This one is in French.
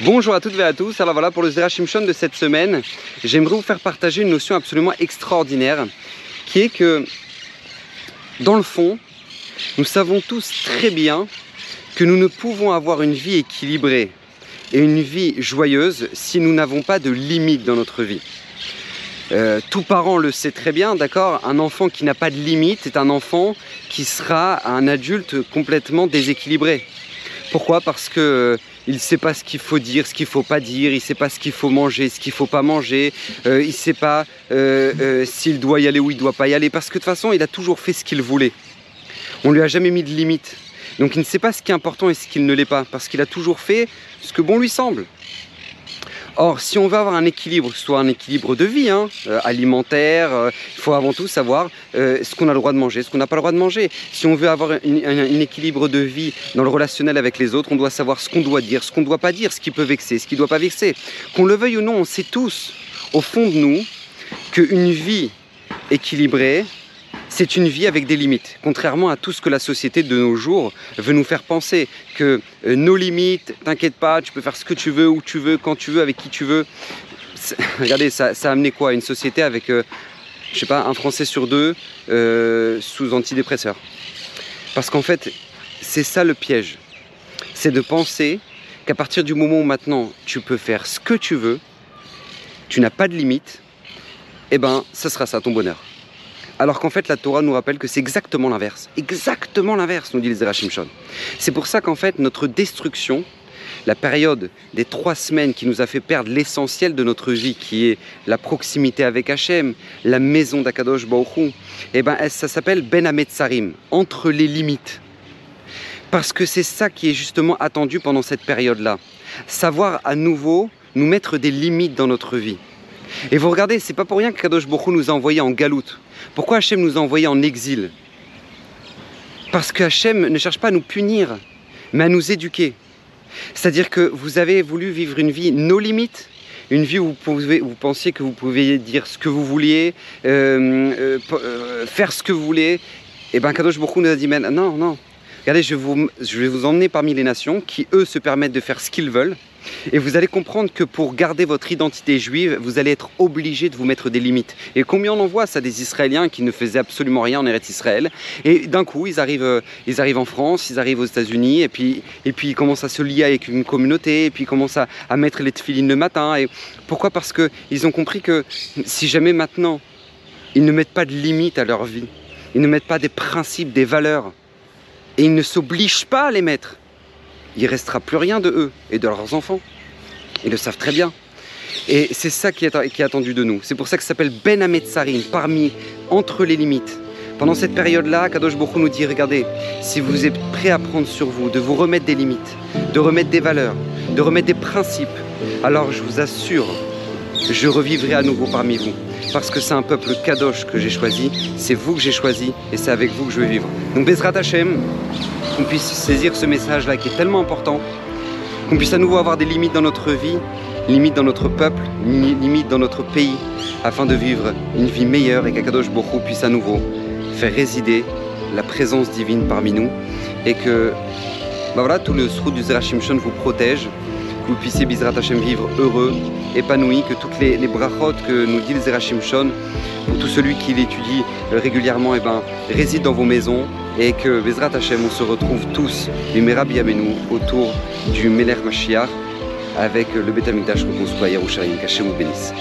Bonjour à toutes et à tous, alors voilà pour le Zera Shimshon de cette semaine, j'aimerais vous faire partager une notion absolument extraordinaire qui est que dans le fond, nous savons tous très bien que nous ne pouvons avoir une vie équilibrée et une vie joyeuse si nous n'avons pas de limites dans notre vie. Euh, tout parent le sait très bien, d'accord? Un enfant qui n'a pas de limites est un enfant qui sera un adulte complètement déséquilibré. Pourquoi? Parce que euh, il ne sait pas ce qu'il faut dire, ce qu'il ne faut pas dire, il ne sait pas ce qu'il faut manger, ce qu'il ne faut pas manger, euh, il ne sait pas s'il doit y aller ou il ne doit pas y aller, parce que de toute façon, il a toujours fait ce qu'il voulait. On ne lui a jamais mis de limite. Donc il ne sait pas ce qui est important et ce qu'il ne l'est pas, parce qu'il a toujours fait ce que bon lui semble. Or, si on veut avoir un équilibre, que ce soit un équilibre de vie, hein, euh, alimentaire, euh, il faut avant tout savoir euh, ce qu'on a le droit de manger, ce qu'on n'a pas le droit de manger. Si on veut avoir un, équilibre de vie dans le relationnel avec les autres, on doit savoir ce qu'on doit dire, ce qu'on ne doit pas dire, ce qui peut vexer, ce qui ne doit pas vexer. Qu'on le veuille ou non, on sait tous, au fond de nous, qu'une vie équilibrée, c'est une vie avec des limites, contrairement à tout ce que la société de nos jours veut nous faire penser, que euh, nos limites, t'inquiète pas, tu peux faire ce que tu veux, où tu veux, quand tu veux, avec qui tu veux. Regardez, ça, a amené quoi? Une société avec, euh, je sais pas, un Français sur deux euh, sous antidépresseurs. Parce qu'en fait, c'est ça le piège. C'est de penser qu'à partir du moment où maintenant tu peux faire ce que tu veux, tu n'as pas de limite, eh ben, ça sera ça ton bonheur. Alors qu'en fait, la Torah nous rappelle que c'est exactement l'inverse. Exactement l'inverse, nous dit les Shon. C'est pour ça qu'en fait, notre destruction, la période des trois semaines qui nous a fait perdre l'essentiel de notre vie, qui est la proximité avec Hachem, la maison d'Akadosh Baruch eh ben, ça s'appelle Ben Ametzarim, entre les limites. Parce que c'est ça qui est justement attendu pendant cette période-là. Savoir à nouveau nous mettre des limites dans notre vie. Et vous regardez, c'est pas pour rien que Kadosh Baruch nous a envoyés en galoute. Pourquoi Hachem nous a envoyés en exil? Parce que Hachem ne cherche pas à nous punir, mais à nous éduquer. C'est-à-dire que vous avez voulu vivre une vie nos limites, une vie où vous, pensiez que vous pouviez dire ce que vous vouliez, euh, euh, euh, faire ce que vous voulez. Et bien Kadosh Baruch nous a dit, mais non, non. Regardez, je, vais vous emmener parmi les nations qui, eux, se permettent de faire ce qu'ils veulent. Et vous allez comprendre que pour garder votre identité juive, vous allez être obligé de vous mettre des limites. Et combien on en voit ça des Israéliens qui ne faisaient absolument rien en Eretz Israël Et d'un coup, ils arrivent, euh, ils arrivent en France, ils arrivent aux États-Unis, et puis, et puis ils commencent à se lier avec une communauté, et puis ils commencent à, mettre les tefilines le matin. Et pourquoi? Parce qu'ils ont compris que si jamais maintenant, ils ne mettent pas de limites à leur vie, ils ne mettent pas des principes, des valeurs, et ils ne s'obligent pas à les mettre, il restera plus rien de eux et de leurs enfants. Ils le savent très bien. Et c'est ça qui est, attendu de nous. C'est pour ça que ça s'appelle Ben Ametzarim, parmi, entre les limites. Pendant cette période-là, Kadosh Bokhu nous dit, regardez, si vous êtes prêt à prendre sur vous, de vous remettre des limites, de remettre des valeurs, de remettre des principes, alors je vous assure, je revivrai à nouveau parmi vous. Parce que c'est un peuple Kadosh que j'ai choisi, c'est vous que j'ai choisi, et c'est avec vous que je veux vivre. Donc Bezrat Hashem, qu'on puisse saisir ce message-là qui est tellement important, qu'on puisse à nouveau avoir des limites dans notre vie, limites dans notre peuple, limites dans notre pays, afin de vivre une vie meilleure et qu'Akadosh Bokhu puisse à nouveau faire résider la présence divine parmi nous et que bah voilà, tout le srout du Zerachim vous protège, que vous puissiez Bizrat Hashem vivre heureux, épanoui, que toutes les, les que nous dit le Zerachim Shon, pour tout celui qui l'étudie régulièrement, et eh ben, réside dans vos maisons et que Bezrat Hashem, on se retrouve tous, les Merabi autour du Meler Mashiach avec le Betamikdash reconstruit à Yerushalayim. Qu'Hachem vous bénisse.